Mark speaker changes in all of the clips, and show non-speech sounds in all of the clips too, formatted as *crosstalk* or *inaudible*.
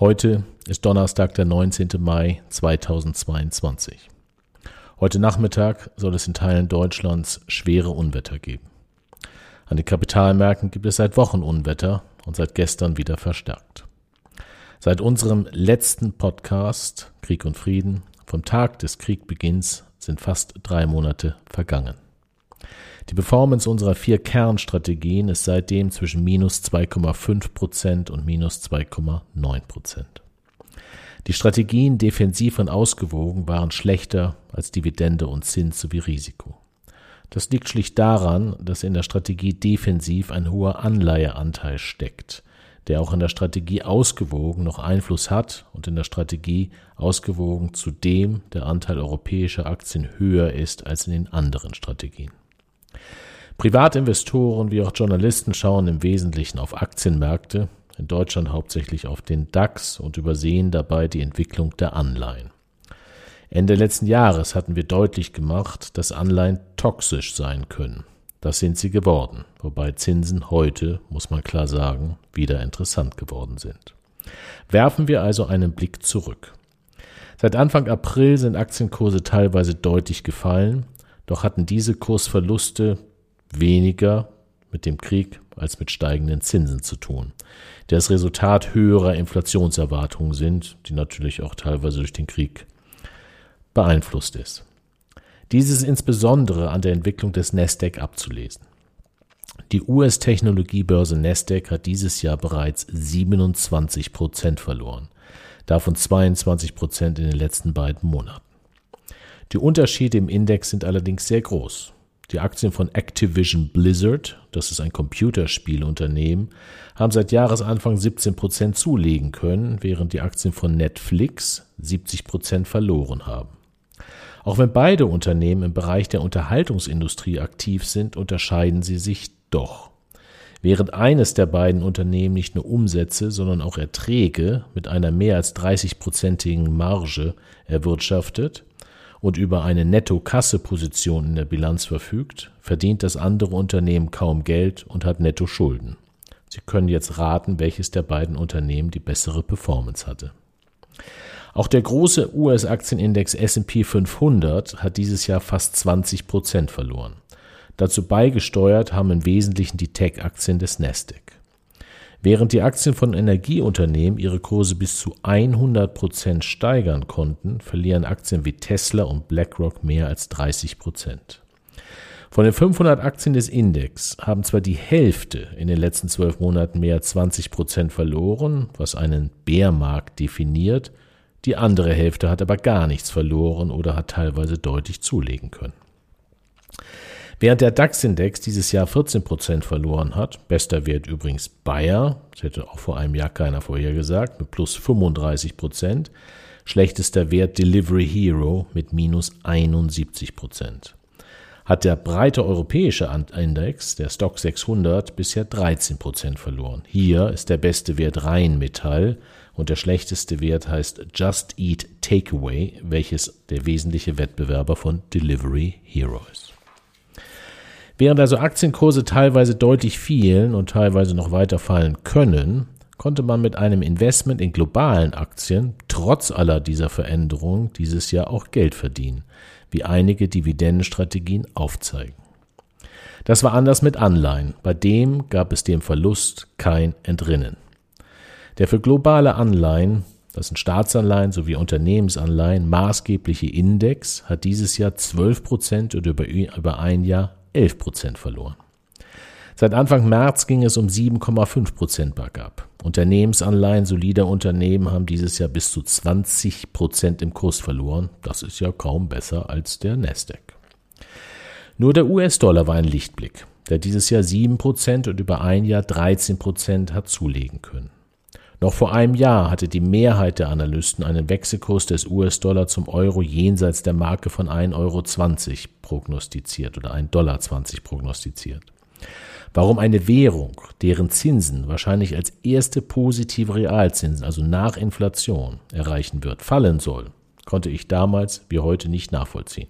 Speaker 1: Heute ist Donnerstag, der 19. Mai 2022. Heute Nachmittag soll es in Teilen Deutschlands schwere Unwetter geben. An den Kapitalmärkten gibt es seit Wochen Unwetter und seit gestern wieder verstärkt. Seit unserem letzten Podcast Krieg und Frieden vom Tag des Kriegbeginns sind fast drei Monate vergangen. Die Performance unserer vier Kernstrategien ist seitdem zwischen minus 2,5 Prozent und minus 2,9 Prozent. Die Strategien defensiv und ausgewogen waren schlechter als Dividende und Zins sowie Risiko. Das liegt schlicht daran, dass in der Strategie defensiv ein hoher Anleiheanteil steckt, der auch in der Strategie ausgewogen noch Einfluss hat und in der Strategie ausgewogen zudem der Anteil europäischer Aktien höher ist als in den anderen Strategien. Privatinvestoren wie auch Journalisten schauen im Wesentlichen auf Aktienmärkte, in Deutschland hauptsächlich auf den DAX und übersehen dabei die Entwicklung der Anleihen. Ende letzten Jahres hatten wir deutlich gemacht, dass Anleihen toxisch sein können. Das sind sie geworden, wobei Zinsen heute, muss man klar sagen, wieder interessant geworden sind. Werfen wir also einen Blick zurück. Seit Anfang April sind Aktienkurse teilweise deutlich gefallen, doch hatten diese Kursverluste weniger mit dem Krieg als mit steigenden Zinsen zu tun, die das Resultat höherer Inflationserwartungen sind, die natürlich auch teilweise durch den Krieg beeinflusst ist. Dies ist insbesondere an der Entwicklung des Nasdaq abzulesen. Die US-Technologiebörse Nasdaq hat dieses Jahr bereits 27 Prozent verloren, davon 22 Prozent in den letzten beiden Monaten. Die Unterschiede im Index sind allerdings sehr groß. Die Aktien von Activision Blizzard, das ist ein Computerspielunternehmen, haben seit Jahresanfang 17 Prozent zulegen können, während die Aktien von Netflix 70 Prozent verloren haben. Auch wenn beide Unternehmen im Bereich der Unterhaltungsindustrie aktiv sind, unterscheiden sie sich doch. Während eines der beiden Unternehmen nicht nur Umsätze, sondern auch Erträge mit einer mehr als 30-prozentigen Marge erwirtschaftet, und über eine Netto-Kasse-Position in der Bilanz verfügt, verdient das andere Unternehmen kaum Geld und hat Netto-Schulden. Sie können jetzt raten, welches der beiden Unternehmen die bessere Performance hatte. Auch der große US-Aktienindex S&P 500 hat dieses Jahr fast 20 Prozent verloren. Dazu beigesteuert haben im Wesentlichen die Tech-Aktien des Nasdaq. Während die Aktien von Energieunternehmen ihre Kurse bis zu 100 Prozent steigern konnten, verlieren Aktien wie Tesla und BlackRock mehr als 30 Prozent. Von den 500 Aktien des Index haben zwar die Hälfte in den letzten zwölf Monaten mehr als 20 Prozent verloren, was einen Bärmarkt definiert, die andere Hälfte hat aber gar nichts verloren oder hat teilweise deutlich zulegen können. Während der DAX-Index dieses Jahr 14 Prozent verloren hat, bester Wert übrigens Bayer, das hätte auch vor einem Jahr keiner vorhergesagt, mit plus 35 Prozent, schlechtester Wert Delivery Hero mit minus 71 Prozent. Hat der breite europäische Index, der Stock 600, bisher 13 Prozent verloren. Hier ist der beste Wert Rheinmetall und der schlechteste Wert heißt Just Eat Takeaway, welches der wesentliche Wettbewerber von Delivery Hero ist. Während also Aktienkurse teilweise deutlich fielen und teilweise noch weiter fallen können, konnte man mit einem Investment in globalen Aktien trotz aller dieser Veränderungen dieses Jahr auch Geld verdienen, wie einige Dividendenstrategien aufzeigen. Das war anders mit Anleihen, bei dem gab es dem Verlust kein Entrinnen. Der für globale Anleihen, das sind Staatsanleihen sowie Unternehmensanleihen, maßgebliche Index hat dieses Jahr 12 Prozent oder über, über ein Jahr 11 Prozent verloren. Seit Anfang März ging es um 7,5 Prozent bergab. Unternehmensanleihen solider Unternehmen haben dieses Jahr bis zu 20 Prozent im Kurs verloren. Das ist ja kaum besser als der Nasdaq. Nur der US-Dollar war ein Lichtblick, der dieses Jahr 7 Prozent und über ein Jahr 13 Prozent hat zulegen können. Noch vor einem Jahr hatte die Mehrheit der Analysten einen Wechselkurs des US-Dollar zum Euro jenseits der Marke von 1,20 Euro prognostiziert oder 1,20 Dollar prognostiziert. Warum eine Währung, deren Zinsen wahrscheinlich als erste positive Realzinsen, also nach Inflation, erreichen wird, fallen soll, konnte ich damals wie heute nicht nachvollziehen.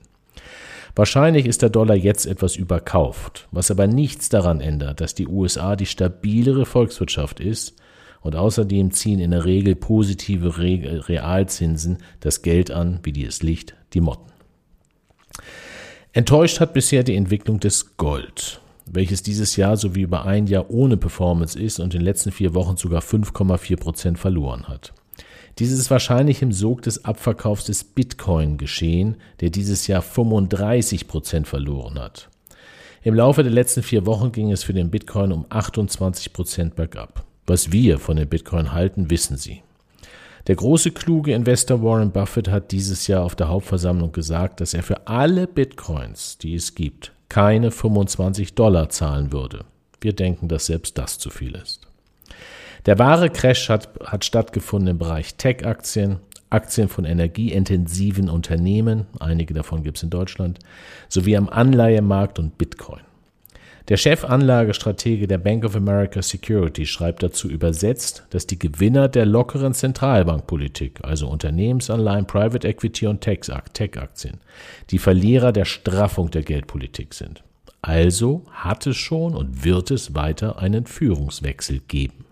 Speaker 1: Wahrscheinlich ist der Dollar jetzt etwas überkauft, was aber nichts daran ändert, dass die USA die stabilere Volkswirtschaft ist und außerdem ziehen in der Regel positive Realzinsen das Geld an, wie die es Licht, die Motten. Enttäuscht hat bisher die Entwicklung des Gold, welches dieses Jahr sowie über ein Jahr ohne Performance ist und in den letzten vier Wochen sogar 5,4 Prozent verloren hat. Dieses ist wahrscheinlich im Sog des Abverkaufs des Bitcoin geschehen, der dieses Jahr 35 Prozent verloren hat. Im Laufe der letzten vier Wochen ging es für den Bitcoin um 28 Prozent bergab. Was wir von den Bitcoin halten, wissen Sie. Der große kluge Investor Warren Buffett hat dieses Jahr auf der Hauptversammlung gesagt, dass er für alle Bitcoins, die es gibt, keine 25 Dollar zahlen würde. Wir denken, dass selbst das zu viel ist. Der wahre Crash hat, hat stattgefunden im Bereich Tech-Aktien, Aktien von energieintensiven Unternehmen, einige davon gibt es in Deutschland, sowie am Anleihemarkt und Bitcoin. Der Chefanlagestratege der Bank of America Security schreibt dazu übersetzt, dass die Gewinner der lockeren Zentralbankpolitik, also Unternehmensanleihen, Private Equity und Tech-Aktien, die Verlierer der Straffung der Geldpolitik sind. Also hat es schon und wird es weiter einen Führungswechsel geben.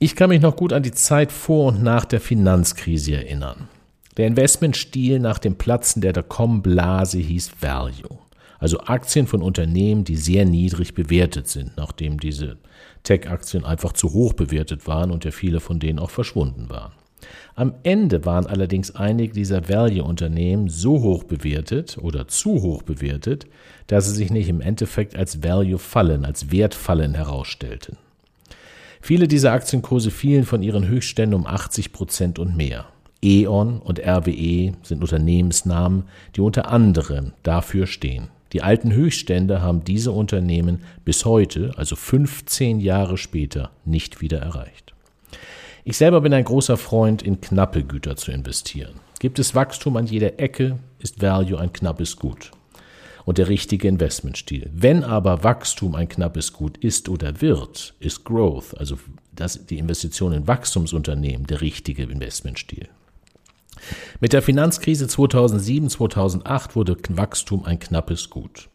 Speaker 1: Ich kann mich noch gut an die Zeit vor und nach der Finanzkrise erinnern. Der Investmentstil nach dem Platzen der Dotcom-Blase hieß Value also Aktien von Unternehmen, die sehr niedrig bewertet sind, nachdem diese Tech-Aktien einfach zu hoch bewertet waren und ja viele von denen auch verschwunden waren. Am Ende waren allerdings einige dieser Value-Unternehmen so hoch bewertet oder zu hoch bewertet, dass sie sich nicht im Endeffekt als Value-Fallen, als Wertfallen herausstellten. Viele dieser Aktienkurse fielen von ihren Höchstständen um 80 Prozent und mehr. E.ON und RWE sind Unternehmensnamen, die unter anderem dafür stehen. Die alten Höchststände haben diese Unternehmen bis heute, also 15 Jahre später, nicht wieder erreicht. Ich selber bin ein großer Freund, in knappe Güter zu investieren. Gibt es Wachstum an jeder Ecke, ist Value ein knappes Gut und der richtige Investmentstil. Wenn aber Wachstum ein knappes Gut ist oder wird, ist Growth, also das, die Investition in Wachstumsunternehmen, der richtige Investmentstil. Mit der Finanzkrise 2007-2008 wurde Wachstum ein knappes Gut,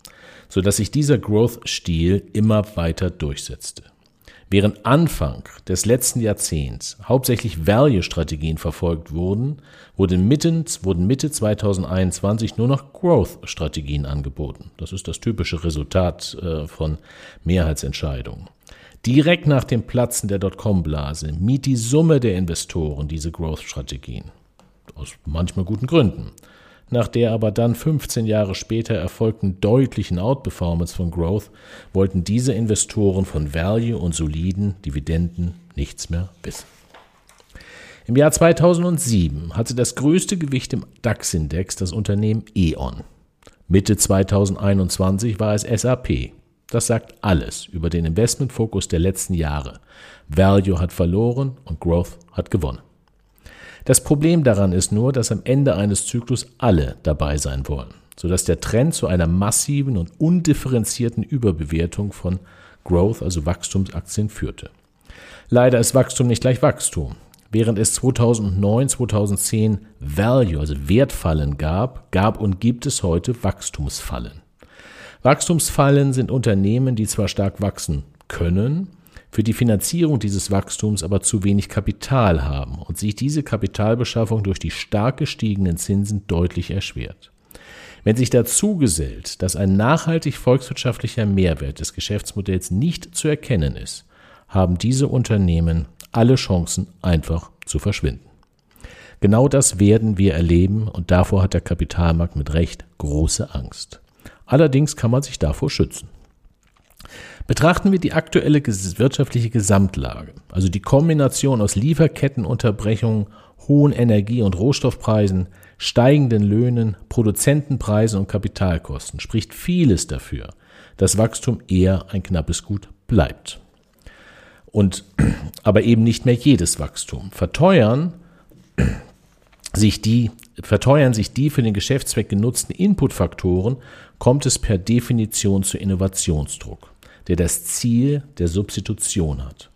Speaker 1: sodass sich dieser Growth-Stil immer weiter durchsetzte. Während Anfang des letzten Jahrzehnts hauptsächlich Value-Strategien verfolgt wurden, wurden Mitte, wurden Mitte 2021 nur noch Growth-Strategien angeboten. Das ist das typische Resultat äh, von Mehrheitsentscheidungen. Direkt nach dem Platzen der Dotcom-Blase miet die Summe der Investoren diese Growth-Strategien aus manchmal guten Gründen. Nach der aber dann 15 Jahre später erfolgten deutlichen Outperformance von Growth wollten diese Investoren von Value und soliden Dividenden nichts mehr wissen. Im Jahr 2007 hatte das größte Gewicht im DAX-Index das Unternehmen E.ON. Mitte 2021 war es SAP. Das sagt alles über den Investmentfokus der letzten Jahre. Value hat verloren und Growth hat gewonnen. Das Problem daran ist nur, dass am Ende eines Zyklus alle dabei sein wollen, sodass der Trend zu einer massiven und undifferenzierten Überbewertung von Growth, also Wachstumsaktien, führte. Leider ist Wachstum nicht gleich Wachstum. Während es 2009, 2010 Value, also Wertfallen gab, gab und gibt es heute Wachstumsfallen. Wachstumsfallen sind Unternehmen, die zwar stark wachsen können, für die Finanzierung dieses Wachstums aber zu wenig Kapital haben und sich diese Kapitalbeschaffung durch die stark gestiegenen Zinsen deutlich erschwert. Wenn sich dazu gesellt, dass ein nachhaltig volkswirtschaftlicher Mehrwert des Geschäftsmodells nicht zu erkennen ist, haben diese Unternehmen alle Chancen einfach zu verschwinden. Genau das werden wir erleben und davor hat der Kapitalmarkt mit Recht große Angst. Allerdings kann man sich davor schützen. Betrachten wir die aktuelle wirtschaftliche Gesamtlage, also die Kombination aus Lieferkettenunterbrechungen, hohen Energie- und Rohstoffpreisen, steigenden Löhnen, Produzentenpreisen und Kapitalkosten, spricht vieles dafür, dass Wachstum eher ein knappes Gut bleibt. und *clears throat* aber eben nicht mehr jedes Wachstum. Verteuern *clears throat* sich die, verteuern sich die für den Geschäftszweck genutzten Inputfaktoren, kommt es per Definition zu Innovationsdruck, der das Ziel der Substitution hat.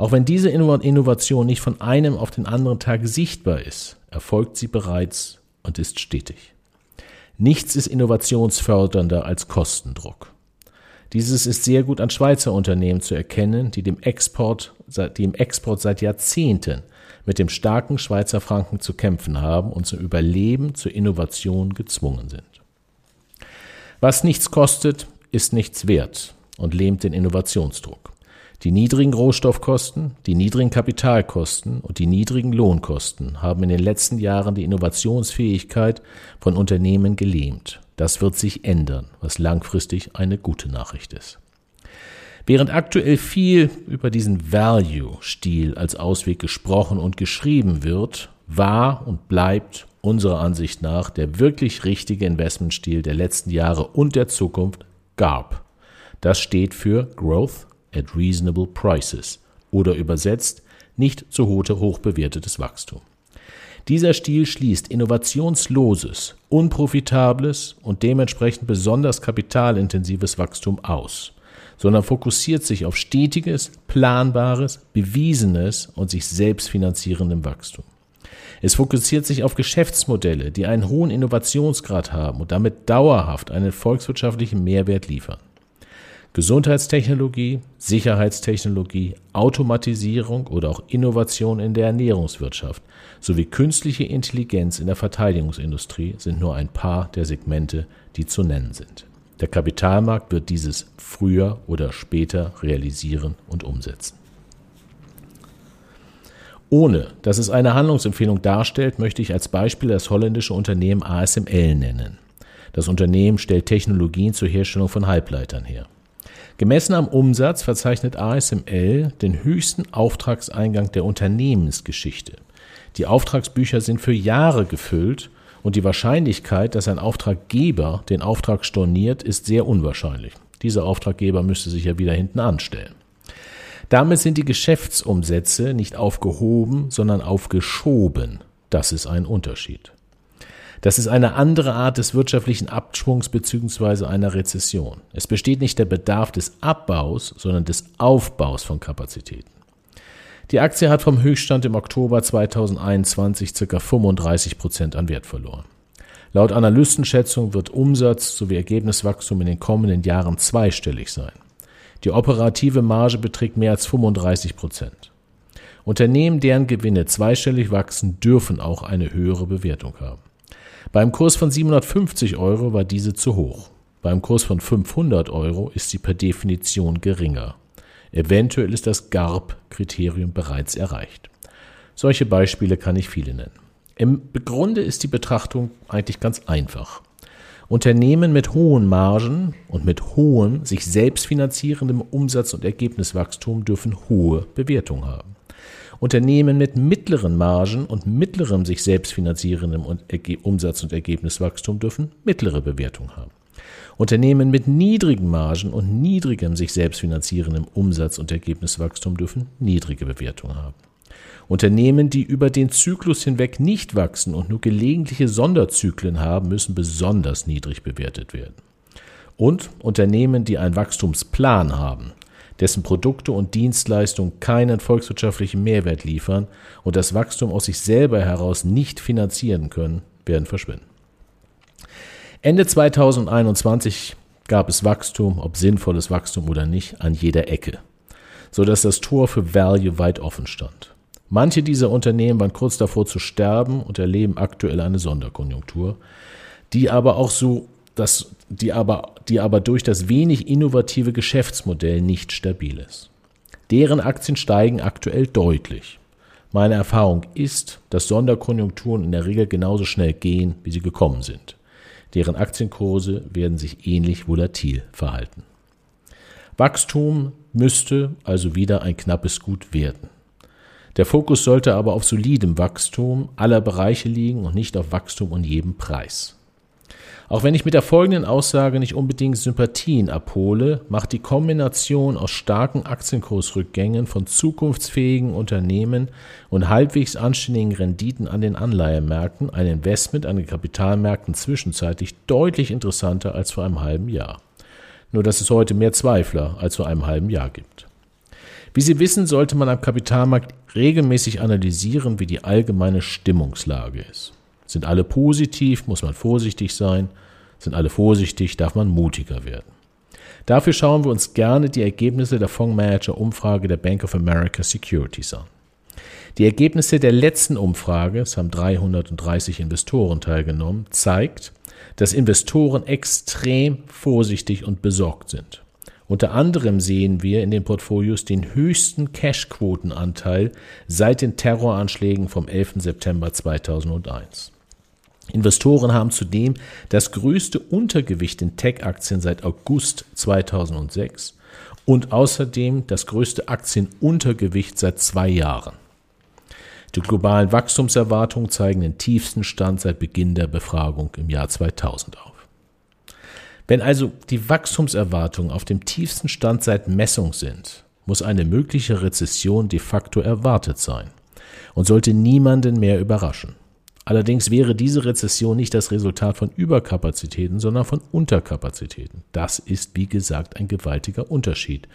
Speaker 1: Auch wenn diese Innovation nicht von einem auf den anderen Tag sichtbar ist, erfolgt sie bereits und ist stetig. Nichts ist innovationsfördernder als Kostendruck. Dieses ist sehr gut an Schweizer Unternehmen zu erkennen, die dem Export, die im Export seit Jahrzehnten mit dem starken Schweizer Franken zu kämpfen haben und zum Überleben, zur Innovation gezwungen sind. Was nichts kostet, ist nichts wert und lähmt den Innovationsdruck. Die niedrigen Rohstoffkosten, die niedrigen Kapitalkosten und die niedrigen Lohnkosten haben in den letzten Jahren die Innovationsfähigkeit von Unternehmen gelähmt. Das wird sich ändern, was langfristig eine gute Nachricht ist. Während aktuell viel über diesen Value-Stil als Ausweg gesprochen und geschrieben wird, war und bleibt unserer Ansicht nach der wirklich richtige Investmentstil der letzten Jahre und der Zukunft GARP. Das steht für Growth at Reasonable Prices oder übersetzt nicht zu hoch bewertetes Wachstum. Dieser Stil schließt innovationsloses, unprofitables und dementsprechend besonders kapitalintensives Wachstum aus sondern fokussiert sich auf stetiges, planbares, bewiesenes und sich selbst finanzierendem Wachstum. Es fokussiert sich auf Geschäftsmodelle, die einen hohen Innovationsgrad haben und damit dauerhaft einen volkswirtschaftlichen Mehrwert liefern. Gesundheitstechnologie, Sicherheitstechnologie, Automatisierung oder auch Innovation in der Ernährungswirtschaft sowie künstliche Intelligenz in der Verteidigungsindustrie sind nur ein paar der Segmente, die zu nennen sind. Der Kapitalmarkt wird dieses früher oder später realisieren und umsetzen. Ohne dass es eine Handlungsempfehlung darstellt, möchte ich als Beispiel das holländische Unternehmen ASML nennen. Das Unternehmen stellt Technologien zur Herstellung von Halbleitern her. Gemessen am Umsatz verzeichnet ASML den höchsten Auftragseingang der Unternehmensgeschichte. Die Auftragsbücher sind für Jahre gefüllt und die Wahrscheinlichkeit, dass ein Auftraggeber den Auftrag storniert, ist sehr unwahrscheinlich. Dieser Auftraggeber müsste sich ja wieder hinten anstellen. Damit sind die Geschäftsumsätze nicht aufgehoben, sondern aufgeschoben. Das ist ein Unterschied. Das ist eine andere Art des wirtschaftlichen Abschwungs bzw. einer Rezession. Es besteht nicht der Bedarf des Abbaus, sondern des Aufbaus von Kapazitäten. Die Aktie hat vom Höchststand im Oktober 2021 ca. 35 Prozent an Wert verloren. Laut Analystenschätzung wird Umsatz sowie Ergebniswachstum in den kommenden Jahren zweistellig sein. Die operative Marge beträgt mehr als 35 Prozent. Unternehmen, deren Gewinne zweistellig wachsen, dürfen auch eine höhere Bewertung haben. Beim Kurs von 750 Euro war diese zu hoch. Beim Kurs von 500 Euro ist sie per Definition geringer. Eventuell ist das GARP-Kriterium bereits erreicht. Solche Beispiele kann ich viele nennen. Im Grunde ist die Betrachtung eigentlich ganz einfach. Unternehmen mit hohen Margen und mit hohem, sich selbst finanzierendem Umsatz- und Ergebniswachstum dürfen hohe Bewertung haben. Unternehmen mit mittleren Margen und mittlerem sich selbst finanzierendem Umsatz- und Ergebniswachstum dürfen mittlere Bewertung haben. Unternehmen mit niedrigen Margen und niedrigem sich selbst finanzierendem Umsatz- und Ergebniswachstum dürfen niedrige Bewertungen haben. Unternehmen, die über den Zyklus hinweg nicht wachsen und nur gelegentliche Sonderzyklen haben, müssen besonders niedrig bewertet werden. Und Unternehmen, die einen Wachstumsplan haben, dessen Produkte und Dienstleistungen keinen volkswirtschaftlichen Mehrwert liefern und das Wachstum aus sich selber heraus nicht finanzieren können, werden verschwinden. Ende 2021 gab es Wachstum, ob sinnvolles Wachstum oder nicht, an jeder Ecke, so dass das Tor für Value weit offen stand. Manche dieser Unternehmen waren kurz davor zu sterben und erleben aktuell eine Sonderkonjunktur, die aber auch so das, die aber, die aber durch das wenig innovative Geschäftsmodell nicht stabil ist. Deren Aktien steigen aktuell deutlich. Meine Erfahrung ist, dass Sonderkonjunkturen in der Regel genauso schnell gehen, wie sie gekommen sind. Deren Aktienkurse werden sich ähnlich volatil verhalten. Wachstum müsste also wieder ein knappes Gut werden. Der Fokus sollte aber auf solidem Wachstum aller Bereiche liegen und nicht auf Wachstum um jeden Preis. Auch wenn ich mit der folgenden Aussage nicht unbedingt Sympathien abhole, macht die Kombination aus starken Aktienkursrückgängen von zukunftsfähigen Unternehmen und halbwegs anständigen Renditen an den Anleihemärkten ein Investment an den Kapitalmärkten zwischenzeitlich deutlich interessanter als vor einem halben Jahr. Nur dass es heute mehr Zweifler als vor einem halben Jahr gibt. Wie Sie wissen, sollte man am Kapitalmarkt regelmäßig analysieren, wie die allgemeine Stimmungslage ist. Sind alle positiv, muss man vorsichtig sein. Sind alle vorsichtig, darf man mutiger werden. Dafür schauen wir uns gerne die Ergebnisse der Fondsmanager-Umfrage der Bank of America Securities an. Die Ergebnisse der letzten Umfrage, es haben 330 Investoren teilgenommen, zeigt, dass Investoren extrem vorsichtig und besorgt sind. Unter anderem sehen wir in den Portfolios den höchsten Cash-Quotenanteil seit den Terroranschlägen vom 11. September 2001. Investoren haben zudem das größte Untergewicht in Tech-Aktien seit August 2006 und außerdem das größte Aktienuntergewicht seit zwei Jahren. Die globalen Wachstumserwartungen zeigen den tiefsten Stand seit Beginn der Befragung im Jahr 2000 auf. Wenn also die Wachstumserwartungen auf dem tiefsten Stand seit Messung sind, muss eine mögliche Rezession de facto erwartet sein und sollte niemanden mehr überraschen. Allerdings wäre diese Rezession nicht das Resultat von Überkapazitäten, sondern von Unterkapazitäten. Das ist, wie gesagt, ein gewaltiger Unterschied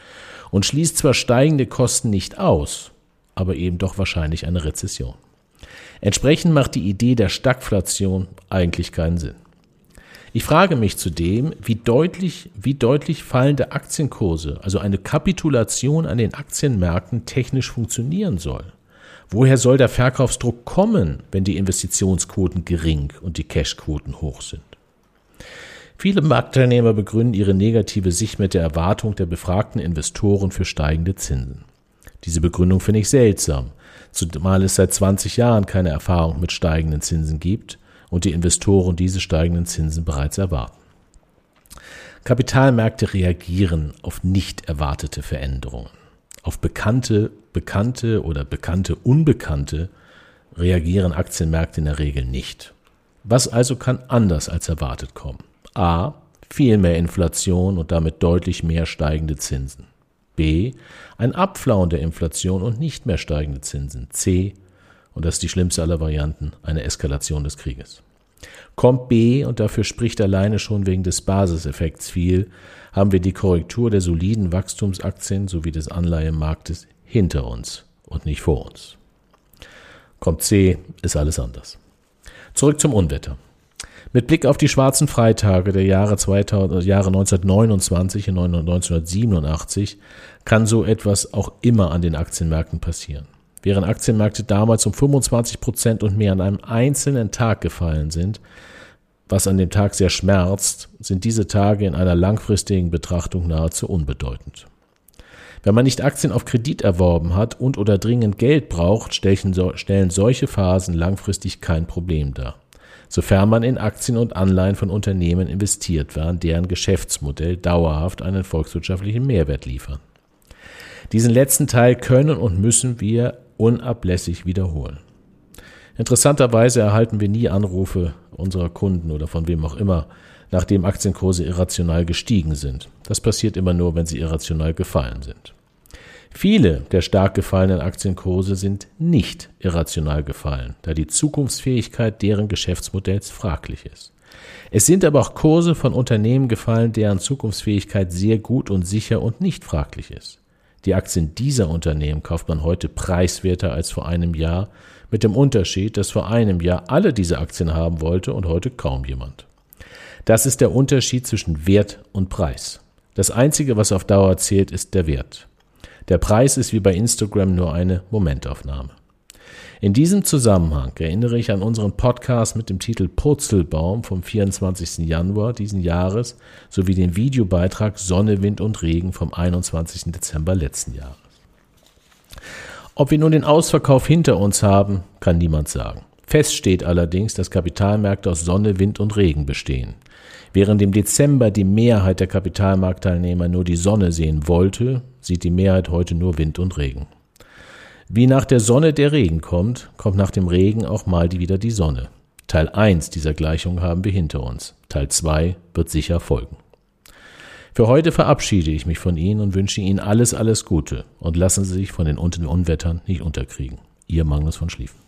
Speaker 1: und schließt zwar steigende Kosten nicht aus, aber eben doch wahrscheinlich eine Rezession. Entsprechend macht die Idee der Stagflation eigentlich keinen Sinn. Ich frage mich zudem, wie deutlich, wie deutlich fallende Aktienkurse, also eine Kapitulation an den Aktienmärkten technisch funktionieren soll. Woher soll der Verkaufsdruck kommen, wenn die Investitionsquoten gering und die Cashquoten hoch sind? Viele Marktteilnehmer begründen ihre negative Sicht mit der Erwartung der befragten Investoren für steigende Zinsen. Diese Begründung finde ich seltsam, zumal es seit 20 Jahren keine Erfahrung mit steigenden Zinsen gibt und die Investoren diese steigenden Zinsen bereits erwarten. Kapitalmärkte reagieren auf nicht erwartete Veränderungen. Auf bekannte, bekannte oder bekannte Unbekannte reagieren Aktienmärkte in der Regel nicht. Was also kann anders als erwartet kommen? A. Viel mehr Inflation und damit deutlich mehr steigende Zinsen. B. Ein Abflauen der Inflation und nicht mehr steigende Zinsen. C. Und das ist die schlimmste aller Varianten, eine Eskalation des Krieges. Kommt B, und dafür spricht alleine schon wegen des Basiseffekts viel, haben wir die Korrektur der soliden Wachstumsaktien sowie des Anleihemarktes hinter uns und nicht vor uns. Kommt C, ist alles anders. Zurück zum Unwetter. Mit Blick auf die schwarzen Freitage der Jahre, 2000, Jahre 1929 und 1987 kann so etwas auch immer an den Aktienmärkten passieren. Während Aktienmärkte damals um 25 Prozent und mehr an einem einzelnen Tag gefallen sind, was an dem Tag sehr schmerzt, sind diese Tage in einer langfristigen Betrachtung nahezu unbedeutend. Wenn man nicht Aktien auf Kredit erworben hat und oder dringend Geld braucht, stellen solche Phasen langfristig kein Problem dar. Sofern man in Aktien und Anleihen von Unternehmen investiert war, deren Geschäftsmodell dauerhaft einen volkswirtschaftlichen Mehrwert liefern. Diesen letzten Teil können und müssen wir unablässig wiederholen. Interessanterweise erhalten wir nie Anrufe unserer Kunden oder von wem auch immer, nachdem Aktienkurse irrational gestiegen sind. Das passiert immer nur, wenn sie irrational gefallen sind. Viele der stark gefallenen Aktienkurse sind nicht irrational gefallen, da die Zukunftsfähigkeit deren Geschäftsmodells fraglich ist. Es sind aber auch Kurse von Unternehmen gefallen, deren Zukunftsfähigkeit sehr gut und sicher und nicht fraglich ist. Die Aktien dieser Unternehmen kauft man heute preiswerter als vor einem Jahr, mit dem Unterschied, dass vor einem Jahr alle diese Aktien haben wollte und heute kaum jemand. Das ist der Unterschied zwischen Wert und Preis. Das Einzige, was auf Dauer zählt, ist der Wert. Der Preis ist wie bei Instagram nur eine Momentaufnahme. In diesem Zusammenhang erinnere ich an unseren Podcast mit dem Titel Purzelbaum vom 24. Januar diesen Jahres sowie den Videobeitrag Sonne, Wind und Regen vom 21. Dezember letzten Jahres. Ob wir nun den Ausverkauf hinter uns haben, kann niemand sagen. Fest steht allerdings, dass Kapitalmärkte aus Sonne, Wind und Regen bestehen. Während im Dezember die Mehrheit der Kapitalmarktteilnehmer nur die Sonne sehen wollte, sieht die Mehrheit heute nur Wind und Regen. Wie nach der Sonne der Regen kommt, kommt nach dem Regen auch mal die wieder die Sonne. Teil 1 dieser Gleichung haben wir hinter uns. Teil 2 wird sicher folgen. Für heute verabschiede ich mich von Ihnen und wünsche Ihnen alles, alles Gute und lassen Sie sich von den Unwettern nicht unterkriegen. Ihr Magnus von Schlieffen.